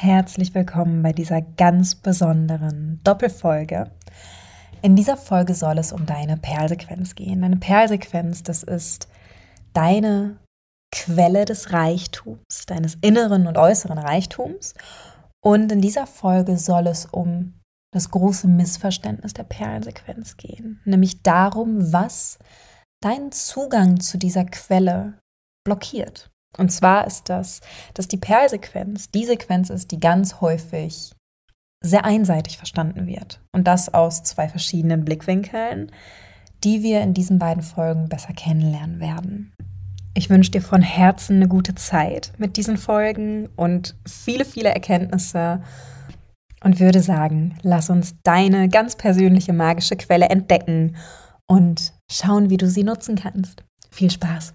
herzlich willkommen bei dieser ganz besonderen Doppelfolge. In dieser Folge soll es um deine Perlsequenz gehen. Deine Perlsequenz, das ist deine Quelle des Reichtums, deines inneren und äußeren Reichtums. Und in dieser Folge soll es um das große Missverständnis der Perlensequenz gehen, nämlich darum, was deinen Zugang zu dieser Quelle blockiert. Und zwar ist das, dass die Perlsequenz die Sequenz ist, die ganz häufig sehr einseitig verstanden wird. Und das aus zwei verschiedenen Blickwinkeln, die wir in diesen beiden Folgen besser kennenlernen werden. Ich wünsche dir von Herzen eine gute Zeit mit diesen Folgen und viele, viele Erkenntnisse und würde sagen, lass uns deine ganz persönliche magische Quelle entdecken und schauen, wie du sie nutzen kannst. Viel Spaß!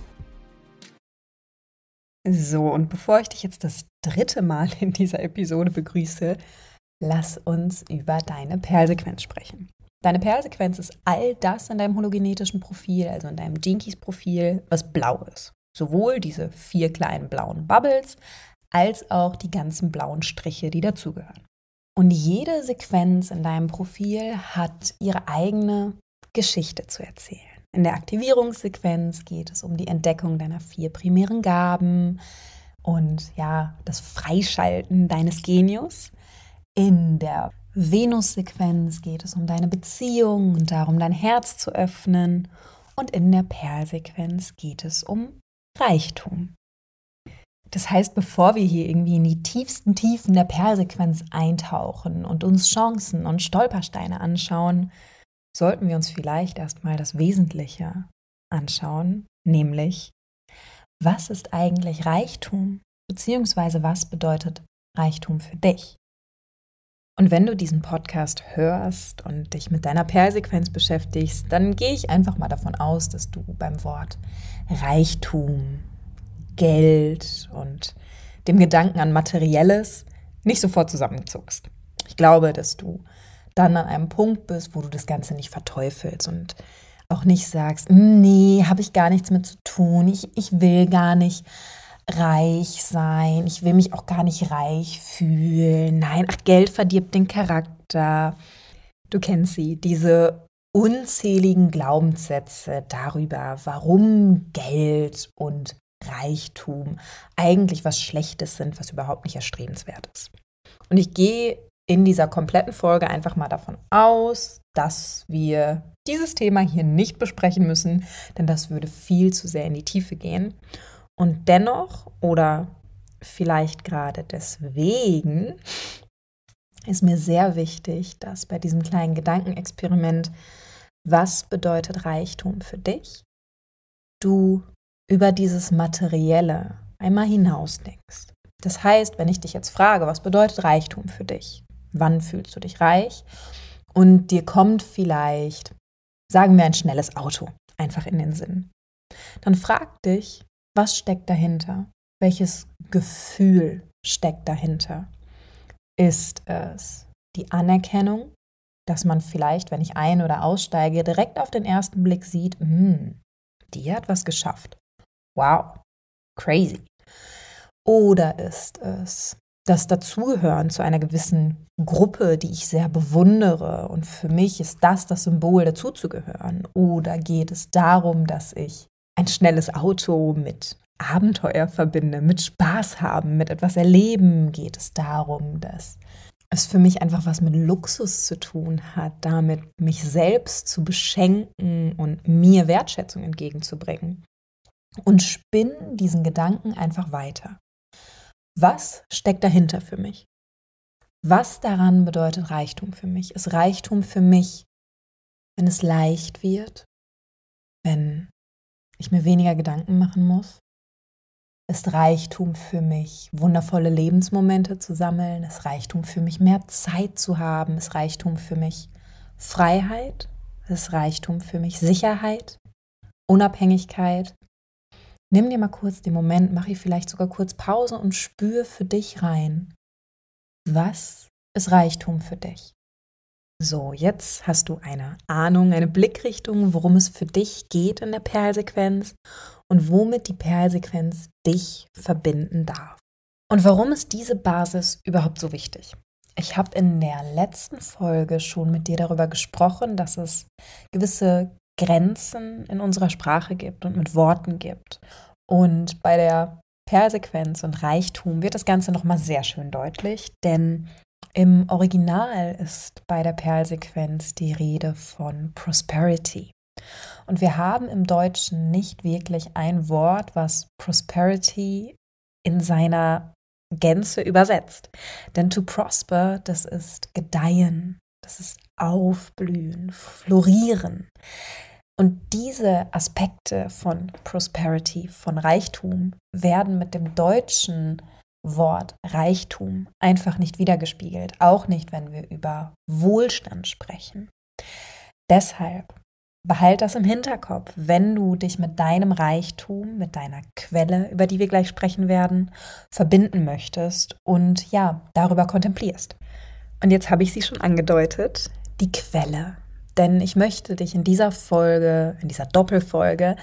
So, und bevor ich dich jetzt das dritte Mal in dieser Episode begrüße, lass uns über deine Perlsequenz sprechen. Deine Perlsequenz ist all das in deinem hologenetischen Profil, also in deinem Jinkies-Profil, was blau ist. Sowohl diese vier kleinen blauen Bubbles, als auch die ganzen blauen Striche, die dazugehören. Und jede Sequenz in deinem Profil hat ihre eigene Geschichte zu erzählen. In der Aktivierungssequenz geht es um die Entdeckung deiner vier primären Gaben und ja, das Freischalten deines Genius. In der Venus-Sequenz geht es um deine Beziehung und darum, dein Herz zu öffnen. Und in der Perl-Sequenz geht es um Reichtum. Das heißt, bevor wir hier irgendwie in die tiefsten Tiefen der Perlsequenz eintauchen und uns Chancen und Stolpersteine anschauen, sollten wir uns vielleicht erstmal das Wesentliche anschauen, nämlich, was ist eigentlich Reichtum, beziehungsweise was bedeutet Reichtum für dich? Und wenn du diesen Podcast hörst und dich mit deiner Perlsequenz beschäftigst, dann gehe ich einfach mal davon aus, dass du beim Wort Reichtum, Geld und dem Gedanken an Materielles nicht sofort zusammenzuckst. Ich glaube, dass du dann an einem Punkt bist, wo du das Ganze nicht verteufelst und auch nicht sagst, hm, nee, habe ich gar nichts mit zu tun, ich, ich will gar nicht reich sein, ich will mich auch gar nicht reich fühlen, nein, ach, Geld verdirbt den Charakter. Du kennst sie, diese unzähligen Glaubenssätze darüber, warum Geld und Reichtum eigentlich was Schlechtes sind, was überhaupt nicht erstrebenswert ist. Und ich gehe in dieser kompletten Folge einfach mal davon aus, dass wir dieses Thema hier nicht besprechen müssen, denn das würde viel zu sehr in die Tiefe gehen. Und dennoch oder vielleicht gerade deswegen ist mir sehr wichtig, dass bei diesem kleinen Gedankenexperiment, was bedeutet Reichtum für dich, du über dieses Materielle einmal hinausdenkst. Das heißt, wenn ich dich jetzt frage, was bedeutet Reichtum für dich? Wann fühlst du dich reich? Und dir kommt vielleicht, sagen wir, ein schnelles Auto einfach in den Sinn. Dann frag dich, was steckt dahinter? Welches Gefühl steckt dahinter? Ist es die Anerkennung, dass man vielleicht, wenn ich ein- oder aussteige, direkt auf den ersten Blick sieht, hm, die hat was geschafft. Wow, crazy. Oder ist es das Dazugehören zu einer gewissen Gruppe, die ich sehr bewundere. Und für mich ist das das Symbol, dazuzugehören. Oder geht es darum, dass ich ein schnelles Auto mit Abenteuer verbinde, mit Spaß haben, mit etwas erleben? Geht es darum, dass es für mich einfach was mit Luxus zu tun hat, damit mich selbst zu beschenken und mir Wertschätzung entgegenzubringen? Und spinn diesen Gedanken einfach weiter. Was steckt dahinter für mich? Was daran bedeutet Reichtum für mich? Ist Reichtum für mich, wenn es leicht wird, wenn ich mir weniger Gedanken machen muss, ist Reichtum für mich, wundervolle Lebensmomente zu sammeln, ist Reichtum für mich, mehr Zeit zu haben, ist Reichtum für mich, Freiheit, ist Reichtum für mich, Sicherheit, Unabhängigkeit. Nimm dir mal kurz den Moment, mach hier vielleicht sogar kurz Pause und spür für dich rein. Was ist Reichtum für dich? So, jetzt hast du eine Ahnung, eine Blickrichtung, worum es für dich geht in der Perlsequenz und womit die Perlsequenz dich verbinden darf. Und warum ist diese Basis überhaupt so wichtig? Ich habe in der letzten Folge schon mit dir darüber gesprochen, dass es gewisse Grenzen in unserer Sprache gibt und mit Worten gibt. Und bei der Perlsequenz und Reichtum wird das Ganze nochmal sehr schön deutlich, denn im Original ist bei der Perlsequenz die Rede von Prosperity. Und wir haben im Deutschen nicht wirklich ein Wort, was Prosperity in seiner Gänze übersetzt. Denn to prosper, das ist gedeihen, das ist aufblühen, florieren. Und diese Aspekte von Prosperity, von Reichtum, werden mit dem deutschen Wort Reichtum einfach nicht wiedergespiegelt, auch nicht, wenn wir über Wohlstand sprechen. Deshalb behalt das im Hinterkopf, wenn du dich mit deinem Reichtum, mit deiner Quelle, über die wir gleich sprechen werden, verbinden möchtest und ja, darüber kontemplierst. Und jetzt habe ich sie schon angedeutet, die Quelle. Denn ich möchte dich in dieser Folge, in dieser Doppelfolge,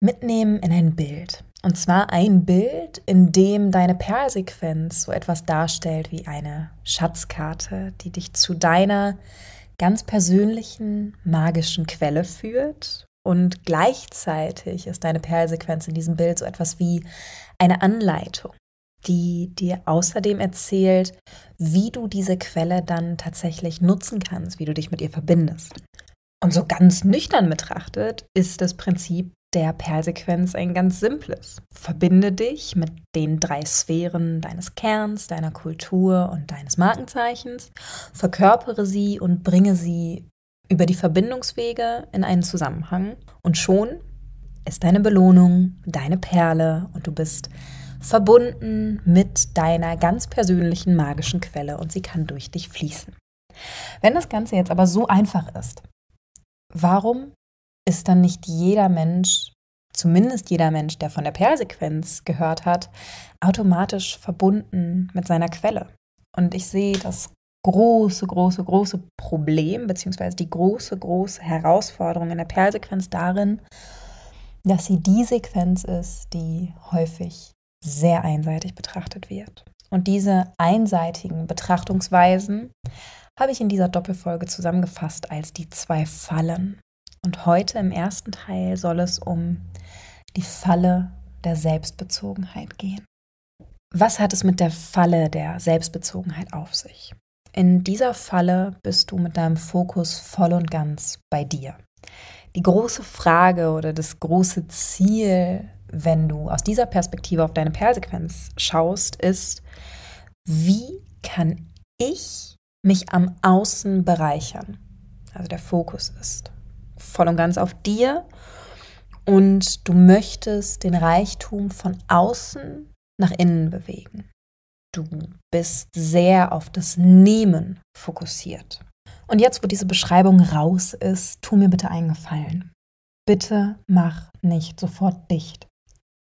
mitnehmen in ein Bild. Und zwar ein Bild, in dem deine Perlsequenz so etwas darstellt wie eine Schatzkarte, die dich zu deiner ganz persönlichen magischen Quelle führt. Und gleichzeitig ist deine Perlsequenz in diesem Bild so etwas wie eine Anleitung, die dir außerdem erzählt, wie du diese Quelle dann tatsächlich nutzen kannst, wie du dich mit ihr verbindest. Und so ganz nüchtern betrachtet ist das Prinzip der Perlsequenz ein ganz simples. Verbinde dich mit den drei Sphären deines Kerns, deiner Kultur und deines Markenzeichens, verkörpere sie und bringe sie über die Verbindungswege in einen Zusammenhang und schon ist deine Belohnung deine Perle und du bist verbunden mit deiner ganz persönlichen magischen Quelle und sie kann durch dich fließen. Wenn das Ganze jetzt aber so einfach ist, warum ist dann nicht jeder Mensch, zumindest jeder Mensch, der von der Perlsequenz gehört hat, automatisch verbunden mit seiner Quelle. Und ich sehe das große, große, große Problem, beziehungsweise die große, große Herausforderung in der Perlsequenz darin, dass sie die Sequenz ist, die häufig sehr einseitig betrachtet wird. Und diese einseitigen Betrachtungsweisen habe ich in dieser Doppelfolge zusammengefasst als die zwei Fallen. Und heute im ersten Teil soll es um die Falle der Selbstbezogenheit gehen. Was hat es mit der Falle der Selbstbezogenheit auf sich? In dieser Falle bist du mit deinem Fokus voll und ganz bei dir. Die große Frage oder das große Ziel, wenn du aus dieser Perspektive auf deine Perlsequenz schaust, ist, wie kann ich mich am Außen bereichern? Also der Fokus ist voll und ganz auf dir und du möchtest den Reichtum von außen nach innen bewegen. Du bist sehr auf das Nehmen fokussiert. Und jetzt, wo diese Beschreibung raus ist, tu mir bitte einen Gefallen. Bitte mach nicht sofort dicht.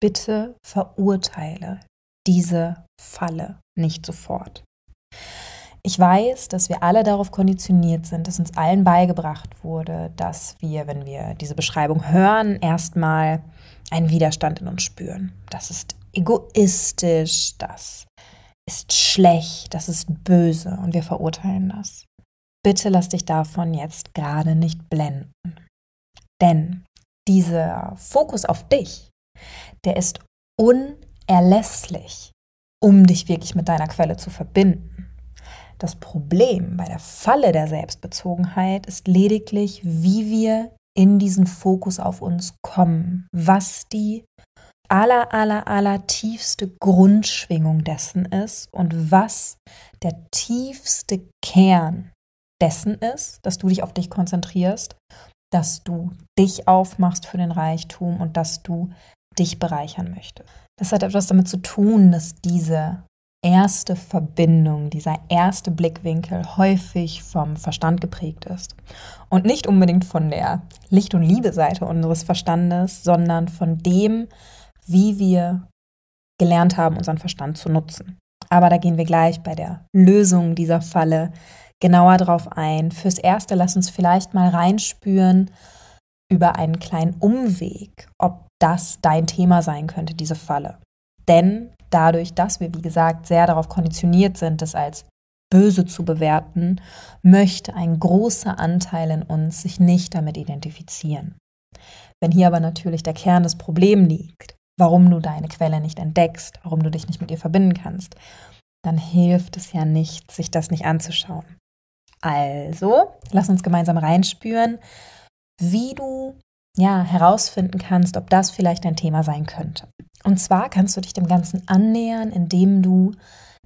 Bitte verurteile diese Falle nicht sofort. Ich weiß, dass wir alle darauf konditioniert sind, dass uns allen beigebracht wurde, dass wir, wenn wir diese Beschreibung hören, erstmal einen Widerstand in uns spüren. Das ist egoistisch, das ist schlecht, das ist böse und wir verurteilen das. Bitte lass dich davon jetzt gerade nicht blenden. Denn dieser Fokus auf dich, der ist unerlässlich, um dich wirklich mit deiner Quelle zu verbinden. Das Problem bei der Falle der Selbstbezogenheit ist lediglich, wie wir in diesen Fokus auf uns kommen, was die aller, aller, aller tiefste Grundschwingung dessen ist und was der tiefste Kern dessen ist, dass du dich auf dich konzentrierst, dass du dich aufmachst für den Reichtum und dass du dich bereichern möchtest. Das hat etwas damit zu tun, dass diese erste Verbindung, dieser erste Blickwinkel häufig vom Verstand geprägt ist. Und nicht unbedingt von der Licht- und Liebe-Seite unseres Verstandes, sondern von dem, wie wir gelernt haben, unseren Verstand zu nutzen. Aber da gehen wir gleich bei der Lösung dieser Falle genauer drauf ein. Fürs Erste lass uns vielleicht mal reinspüren über einen kleinen Umweg, ob das dein Thema sein könnte, diese Falle. Denn dadurch, dass wir, wie gesagt, sehr darauf konditioniert sind, das als böse zu bewerten, möchte ein großer Anteil in uns sich nicht damit identifizieren. Wenn hier aber natürlich der Kern des Problems liegt, warum du deine Quelle nicht entdeckst, warum du dich nicht mit ihr verbinden kannst, dann hilft es ja nicht, sich das nicht anzuschauen. Also, lass uns gemeinsam reinspüren, wie du ja herausfinden kannst, ob das vielleicht ein Thema sein könnte. Und zwar kannst du dich dem Ganzen annähern, indem du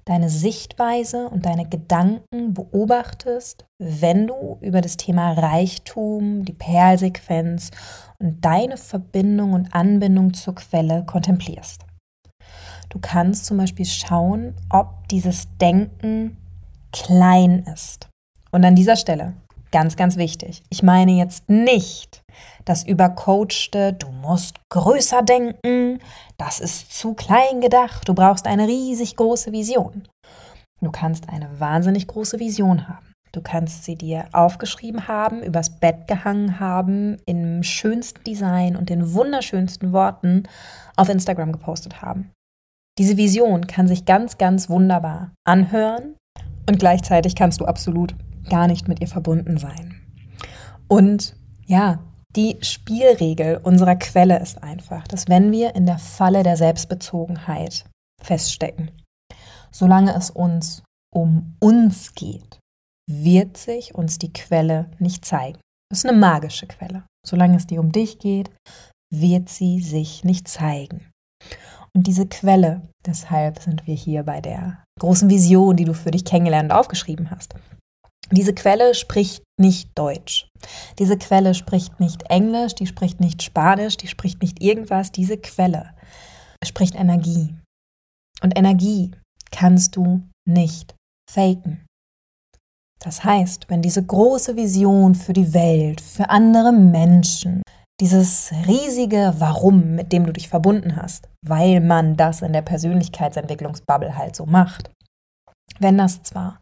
deine Sichtweise und deine Gedanken beobachtest, wenn du über das Thema Reichtum, die Perlsequenz und deine Verbindung und Anbindung zur Quelle kontemplierst. Du kannst zum Beispiel schauen, ob dieses Denken klein ist. Und an dieser Stelle, ganz, ganz wichtig, ich meine jetzt nicht das übercoachte, du musst größer denken, das ist zu klein gedacht, du brauchst eine riesig große Vision. Du kannst eine wahnsinnig große Vision haben. Du kannst sie dir aufgeschrieben haben, übers Bett gehangen haben, im schönsten Design und den wunderschönsten Worten auf Instagram gepostet haben. Diese Vision kann sich ganz, ganz wunderbar anhören und gleichzeitig kannst du absolut gar nicht mit ihr verbunden sein. Und ja, die Spielregel unserer Quelle ist einfach, dass wenn wir in der Falle der Selbstbezogenheit feststecken, solange es uns um uns geht, wird sich uns die Quelle nicht zeigen. Das ist eine magische Quelle. Solange es dir um dich geht, wird sie sich nicht zeigen. Und diese Quelle, deshalb sind wir hier bei der großen Vision, die du für dich kennengelernt und aufgeschrieben hast. Diese Quelle spricht nicht Deutsch. Diese Quelle spricht nicht Englisch, die spricht nicht Spanisch, die spricht nicht irgendwas. Diese Quelle spricht Energie. Und Energie kannst du nicht faken. Das heißt, wenn diese große Vision für die Welt, für andere Menschen, dieses riesige Warum, mit dem du dich verbunden hast, weil man das in der Persönlichkeitsentwicklungsbubble halt so macht, wenn das zwar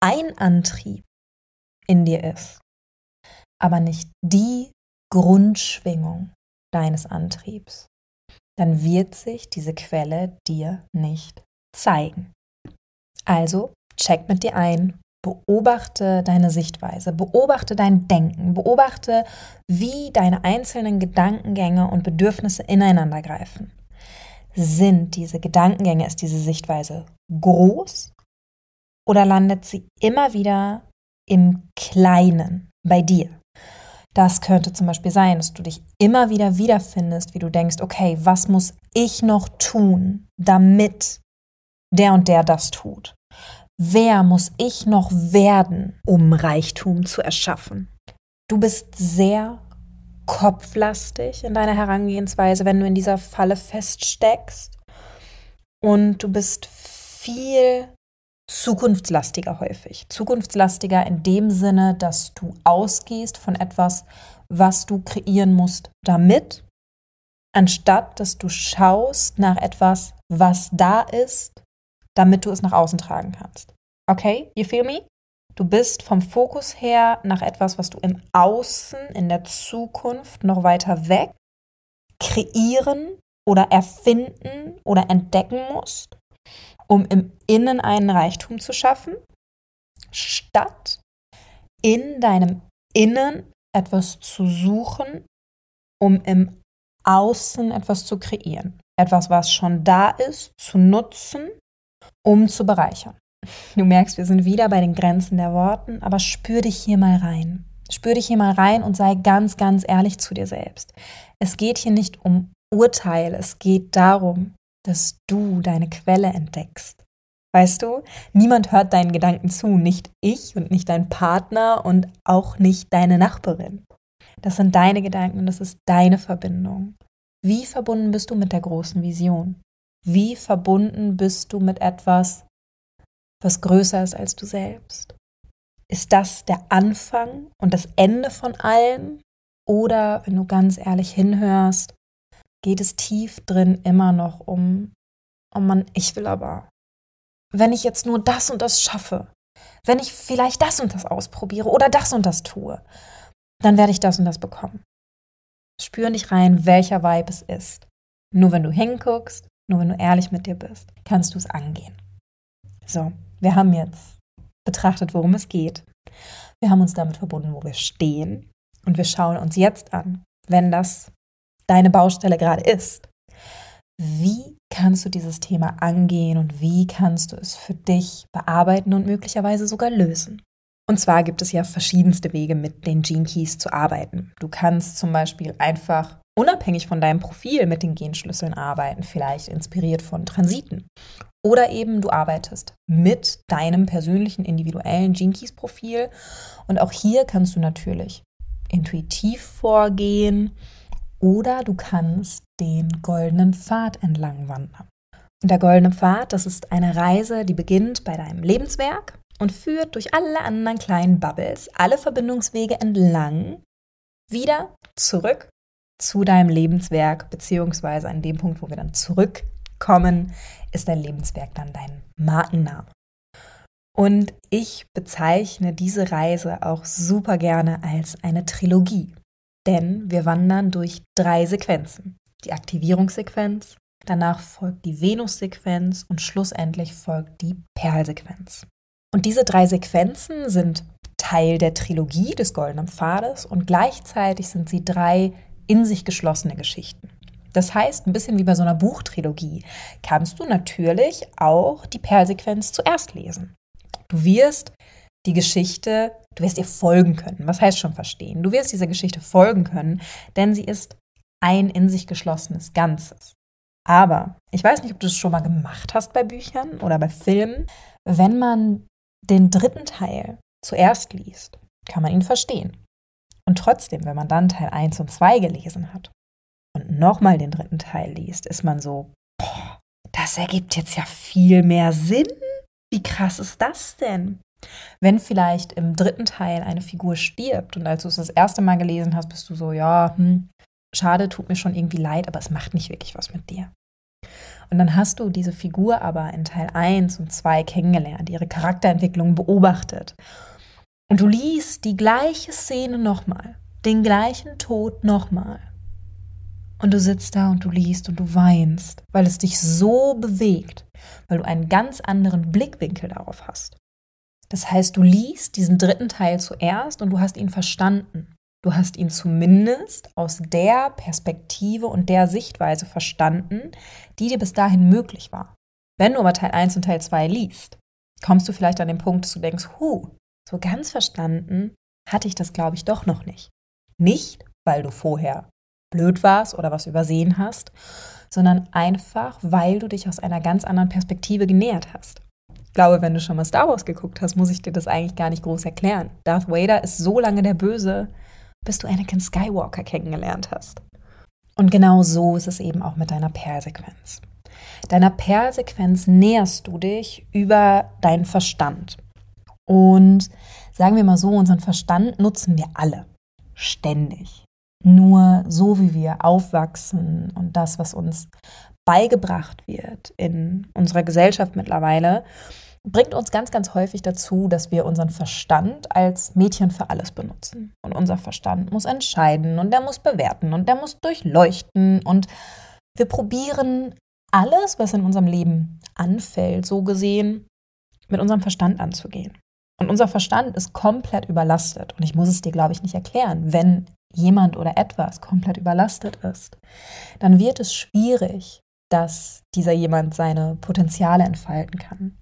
ein Antrieb in dir ist, aber nicht die Grundschwingung deines Antriebs, dann wird sich diese Quelle dir nicht zeigen. Also check mit dir ein, beobachte deine Sichtweise, beobachte dein Denken, beobachte, wie deine einzelnen Gedankengänge und Bedürfnisse ineinander greifen. Sind diese Gedankengänge, ist diese Sichtweise groß oder landet sie immer wieder im Kleinen bei dir. Das könnte zum Beispiel sein, dass du dich immer wieder wiederfindest, wie du denkst, okay, was muss ich noch tun, damit der und der das tut? Wer muss ich noch werden, um Reichtum zu erschaffen? Du bist sehr kopflastig in deiner Herangehensweise, wenn du in dieser Falle feststeckst. Und du bist viel zukunftslastiger häufig. Zukunftslastiger in dem Sinne, dass du ausgehst von etwas, was du kreieren musst, damit, anstatt dass du schaust nach etwas, was da ist, damit du es nach außen tragen kannst. Okay, you feel me? Du bist vom Fokus her nach etwas, was du im Außen, in der Zukunft noch weiter weg kreieren oder erfinden oder entdecken musst um im Innen einen Reichtum zu schaffen, statt in deinem Innen etwas zu suchen, um im Außen etwas zu kreieren. Etwas, was schon da ist, zu nutzen, um zu bereichern. Du merkst, wir sind wieder bei den Grenzen der Worten, aber spür dich hier mal rein. Spür dich hier mal rein und sei ganz, ganz ehrlich zu dir selbst. Es geht hier nicht um Urteil, es geht darum, dass du deine Quelle entdeckst. Weißt du, niemand hört deinen Gedanken zu, nicht ich und nicht dein Partner und auch nicht deine Nachbarin. Das sind deine Gedanken und das ist deine Verbindung. Wie verbunden bist du mit der großen Vision? Wie verbunden bist du mit etwas, was größer ist als du selbst? Ist das der Anfang und das Ende von allem? Oder, wenn du ganz ehrlich hinhörst, geht es tief drin immer noch um, oh Mann, ich will aber. Wenn ich jetzt nur das und das schaffe, wenn ich vielleicht das und das ausprobiere oder das und das tue, dann werde ich das und das bekommen. Spür nicht rein, welcher Vibe es ist. Nur wenn du hinguckst, nur wenn du ehrlich mit dir bist, kannst du es angehen. So, wir haben jetzt betrachtet, worum es geht. Wir haben uns damit verbunden, wo wir stehen. Und wir schauen uns jetzt an, wenn das deine Baustelle gerade ist. Wie kannst du dieses Thema angehen und wie kannst du es für dich bearbeiten und möglicherweise sogar lösen? Und zwar gibt es ja verschiedenste Wege, mit den Gene Keys zu arbeiten. Du kannst zum Beispiel einfach unabhängig von deinem Profil mit den Genschlüsseln arbeiten, vielleicht inspiriert von Transiten. Oder eben du arbeitest mit deinem persönlichen individuellen Gene Keys Profil. Und auch hier kannst du natürlich intuitiv vorgehen oder du kannst den goldenen Pfad entlang wandern. Und der goldene Pfad, das ist eine Reise, die beginnt bei deinem Lebenswerk und führt durch alle anderen kleinen Bubbles, alle Verbindungswege entlang, wieder zurück zu deinem Lebenswerk, beziehungsweise an dem Punkt, wo wir dann zurückkommen, ist dein Lebenswerk dann dein Markenname. Und ich bezeichne diese Reise auch super gerne als eine Trilogie, denn wir wandern durch drei Sequenzen. Die Aktivierungssequenz, danach folgt die Venus-Sequenz und schlussendlich folgt die Perlsequenz. Und diese drei Sequenzen sind Teil der Trilogie des Goldenen Pfades und gleichzeitig sind sie drei in sich geschlossene Geschichten. Das heißt, ein bisschen wie bei so einer Buchtrilogie kannst du natürlich auch die Perlsequenz zuerst lesen. Du wirst die Geschichte, du wirst ihr folgen können. Was heißt schon verstehen? Du wirst dieser Geschichte folgen können, denn sie ist ein in sich geschlossenes Ganzes. Aber ich weiß nicht, ob du es schon mal gemacht hast bei Büchern oder bei Filmen. Wenn man den dritten Teil zuerst liest, kann man ihn verstehen. Und trotzdem, wenn man dann Teil 1 und 2 gelesen hat und nochmal den dritten Teil liest, ist man so, boah, das ergibt jetzt ja viel mehr Sinn. Wie krass ist das denn? Wenn vielleicht im dritten Teil eine Figur stirbt und als du es das erste Mal gelesen hast, bist du so, ja, hm, schade, tut mir schon irgendwie leid, aber es macht nicht wirklich was mit dir. Und dann hast du diese Figur aber in Teil 1 und 2 kennengelernt, ihre Charakterentwicklung beobachtet. Und du liest die gleiche Szene nochmal, den gleichen Tod nochmal. Und du sitzt da und du liest und du weinst, weil es dich so bewegt, weil du einen ganz anderen Blickwinkel darauf hast. Das heißt, du liest diesen dritten Teil zuerst und du hast ihn verstanden. Du hast ihn zumindest aus der Perspektive und der Sichtweise verstanden, die dir bis dahin möglich war. Wenn du aber Teil 1 und Teil 2 liest, kommst du vielleicht an den Punkt, dass du denkst, hu, so ganz verstanden hatte ich das, glaube ich, doch noch nicht. Nicht, weil du vorher blöd warst oder was übersehen hast, sondern einfach, weil du dich aus einer ganz anderen Perspektive genähert hast. Ich glaube, wenn du schon mal Star Wars geguckt hast, muss ich dir das eigentlich gar nicht groß erklären. Darth Vader ist so lange der Böse, bis du Anakin Skywalker kennengelernt hast. Und genau so ist es eben auch mit deiner Perlsequenz. Deiner Perlsequenz näherst du dich über deinen Verstand. Und sagen wir mal so, unseren Verstand nutzen wir alle ständig. Nur so wie wir aufwachsen und das, was uns beigebracht wird in unserer Gesellschaft mittlerweile, bringt uns ganz, ganz häufig dazu, dass wir unseren Verstand als Mädchen für alles benutzen. Und unser Verstand muss entscheiden und der muss bewerten und der muss durchleuchten. Und wir probieren alles, was in unserem Leben anfällt, so gesehen, mit unserem Verstand anzugehen. Und unser Verstand ist komplett überlastet. Und ich muss es dir, glaube ich, nicht erklären. Wenn jemand oder etwas komplett überlastet ist, dann wird es schwierig, dass dieser jemand seine Potenziale entfalten kann.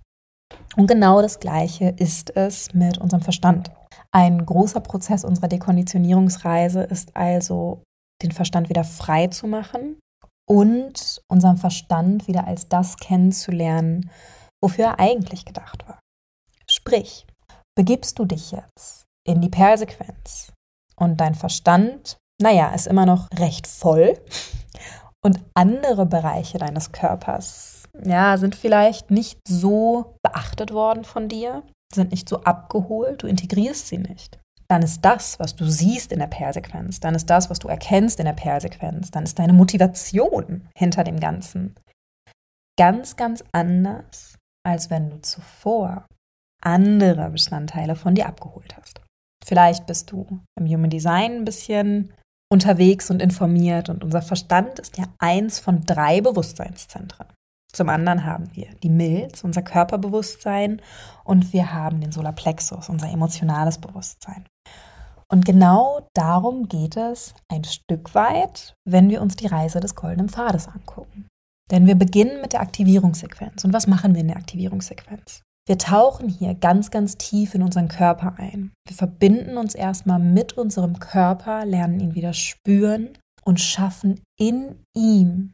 Und genau das Gleiche ist es mit unserem Verstand. Ein großer Prozess unserer Dekonditionierungsreise ist also, den Verstand wieder frei zu machen und unseren Verstand wieder als das kennenzulernen, wofür er eigentlich gedacht war. Sprich, begibst du dich jetzt in die Perlsequenz und dein Verstand, naja, ist immer noch recht voll und andere Bereiche deines Körpers ja, sind vielleicht nicht so beachtet worden von dir, sind nicht so abgeholt, du integrierst sie nicht. Dann ist das, was du siehst in der Persequenz, dann ist das, was du erkennst in der Persequenz, dann ist deine Motivation hinter dem Ganzen ganz, ganz anders, als wenn du zuvor andere Bestandteile von dir abgeholt hast. Vielleicht bist du im Human Design ein bisschen unterwegs und informiert und unser Verstand ist ja eins von drei Bewusstseinszentren. Zum anderen haben wir die Milz, unser Körperbewusstsein, und wir haben den Solarplexus, unser emotionales Bewusstsein. Und genau darum geht es ein Stück weit, wenn wir uns die Reise des goldenen Pfades angucken. Denn wir beginnen mit der Aktivierungssequenz. Und was machen wir in der Aktivierungssequenz? Wir tauchen hier ganz, ganz tief in unseren Körper ein. Wir verbinden uns erstmal mit unserem Körper, lernen ihn wieder spüren und schaffen in ihm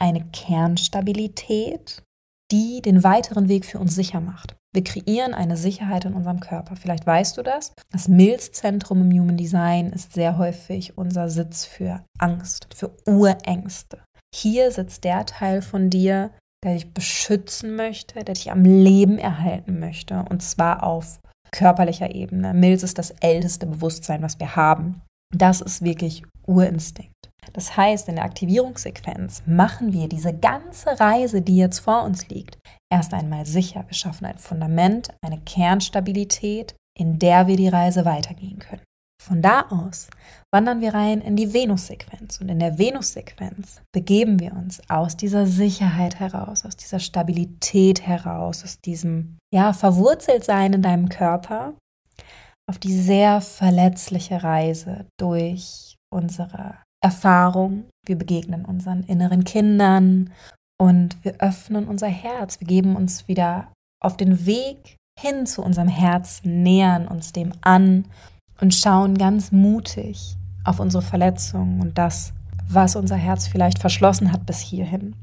eine Kernstabilität, die den weiteren Weg für uns sicher macht. Wir kreieren eine Sicherheit in unserem Körper. Vielleicht weißt du das. Das Milzzentrum im Human Design ist sehr häufig unser Sitz für Angst, für Urängste. Hier sitzt der Teil von dir, der dich beschützen möchte, der dich am Leben erhalten möchte. Und zwar auf körperlicher Ebene. Milz ist das älteste Bewusstsein, was wir haben. Das ist wirklich Urinstinkt. Das heißt, in der Aktivierungssequenz machen wir diese ganze Reise, die jetzt vor uns liegt, erst einmal sicher. Wir schaffen ein Fundament, eine Kernstabilität, in der wir die Reise weitergehen können. Von da aus wandern wir rein in die Venus-Sequenz und in der Venus-Sequenz begeben wir uns aus dieser Sicherheit heraus, aus dieser Stabilität heraus, aus diesem ja verwurzelt sein in deinem Körper auf die sehr verletzliche Reise durch unsere Erfahrung. Wir begegnen unseren inneren Kindern und wir öffnen unser Herz. Wir geben uns wieder auf den Weg hin zu unserem Herz, nähern uns dem an und schauen ganz mutig auf unsere Verletzungen und das, was unser Herz vielleicht verschlossen hat bis hierhin.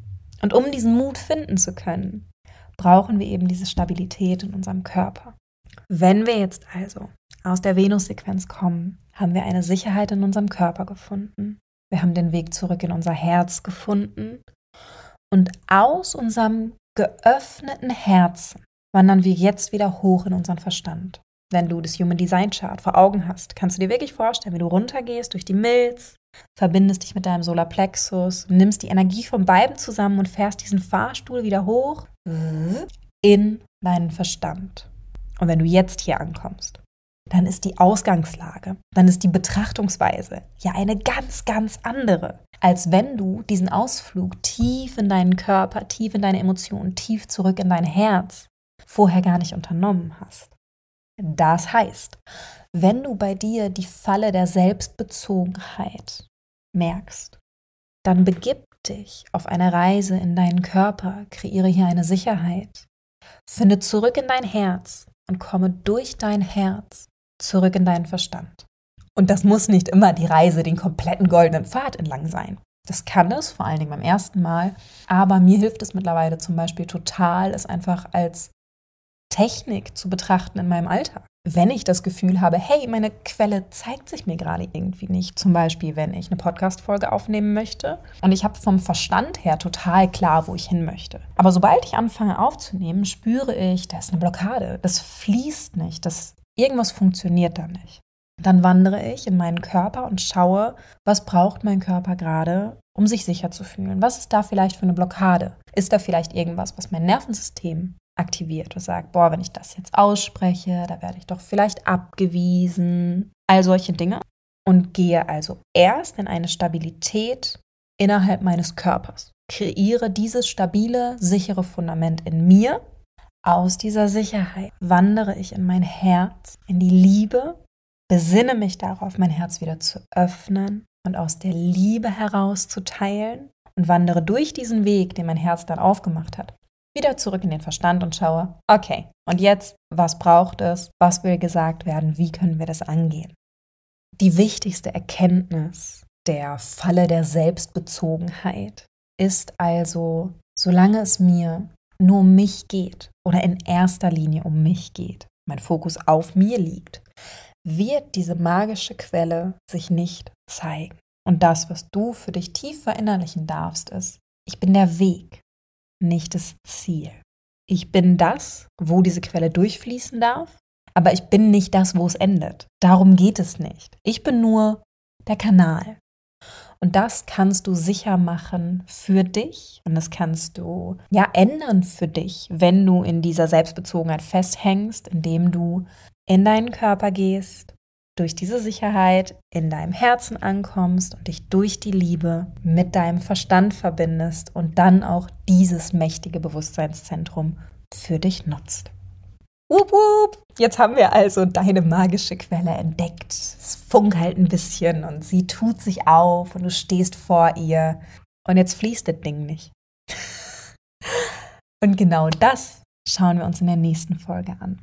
Und um diesen Mut finden zu können, brauchen wir eben diese Stabilität in unserem Körper. Wenn wir jetzt also aus der Venus-Sequenz kommen, haben wir eine Sicherheit in unserem Körper gefunden. Wir haben den Weg zurück in unser Herz gefunden. Und aus unserem geöffneten Herzen wandern wir jetzt wieder hoch in unseren Verstand. Wenn du das Human Design Chart vor Augen hast, kannst du dir wirklich vorstellen, wie du runtergehst durch die Milz, verbindest dich mit deinem Solarplexus, nimmst die Energie von beiden zusammen und fährst diesen Fahrstuhl wieder hoch in deinen Verstand. Und wenn du jetzt hier ankommst, dann ist die Ausgangslage, dann ist die Betrachtungsweise ja eine ganz, ganz andere, als wenn du diesen Ausflug tief in deinen Körper, tief in deine Emotionen, tief zurück in dein Herz vorher gar nicht unternommen hast. Das heißt, wenn du bei dir die Falle der Selbstbezogenheit merkst, dann begib dich auf eine Reise in deinen Körper, kreiere hier eine Sicherheit, finde zurück in dein Herz und komme durch dein Herz zurück in deinen Verstand. Und das muss nicht immer die Reise den kompletten goldenen Pfad entlang sein. Das kann es, vor allen Dingen beim ersten Mal. Aber mir hilft es mittlerweile zum Beispiel total, es einfach als Technik zu betrachten in meinem Alltag. Wenn ich das Gefühl habe, hey, meine Quelle zeigt sich mir gerade irgendwie nicht, zum Beispiel wenn ich eine Podcast-Folge aufnehmen möchte und ich habe vom Verstand her total klar, wo ich hin möchte. Aber sobald ich anfange aufzunehmen, spüre ich, da ist eine Blockade, das fließt nicht, das irgendwas funktioniert da nicht. Dann wandere ich in meinen Körper und schaue, was braucht mein Körper gerade, um sich sicher zu fühlen. Was ist da vielleicht für eine Blockade? Ist da vielleicht irgendwas, was mein Nervensystem aktiviert und sagt, boah, wenn ich das jetzt ausspreche, da werde ich doch vielleicht abgewiesen. All solche Dinge. Und gehe also erst in eine Stabilität innerhalb meines Körpers. Kreiere dieses stabile, sichere Fundament in mir. Aus dieser Sicherheit wandere ich in mein Herz, in die Liebe, besinne mich darauf, mein Herz wieder zu öffnen und aus der Liebe heraus zu teilen und wandere durch diesen Weg, den mein Herz dann aufgemacht hat, wieder zurück in den Verstand und schaue, okay, und jetzt, was braucht es? Was will gesagt werden? Wie können wir das angehen? Die wichtigste Erkenntnis der Falle der Selbstbezogenheit ist also, solange es mir nur um mich geht oder in erster Linie um mich geht, mein Fokus auf mir liegt, wird diese magische Quelle sich nicht zeigen. Und das, was du für dich tief verinnerlichen darfst, ist, ich bin der Weg nicht das Ziel. Ich bin das, wo diese Quelle durchfließen darf, aber ich bin nicht das, wo es endet. Darum geht es nicht. Ich bin nur der Kanal. Und das kannst du sicher machen für dich und das kannst du ja ändern für dich, wenn du in dieser Selbstbezogenheit festhängst, indem du in deinen Körper gehst, durch diese Sicherheit in deinem Herzen ankommst und dich durch die Liebe mit deinem Verstand verbindest und dann auch dieses mächtige Bewusstseinszentrum für dich nutzt. Wup, wup. Jetzt haben wir also deine magische Quelle entdeckt. Es funkelt ein bisschen und sie tut sich auf und du stehst vor ihr. Und jetzt fließt das Ding nicht. Und genau das schauen wir uns in der nächsten Folge an.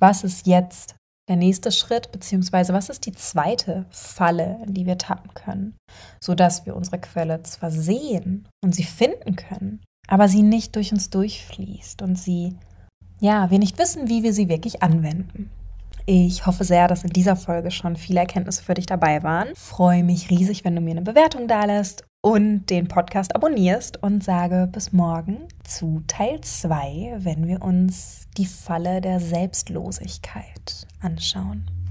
Was ist jetzt der nächste Schritt, beziehungsweise was ist die zweite Falle, in die wir tappen können, sodass wir unsere Quelle zwar sehen und sie finden können, aber sie nicht durch uns durchfließt und sie ja, wir nicht wissen, wie wir sie wirklich anwenden. Ich hoffe sehr, dass in dieser Folge schon viele Erkenntnisse für dich dabei waren. Freue mich riesig, wenn du mir eine Bewertung dalässt und den Podcast abonnierst und sage bis morgen zu Teil 2, wenn wir uns die Falle der Selbstlosigkeit anschauen.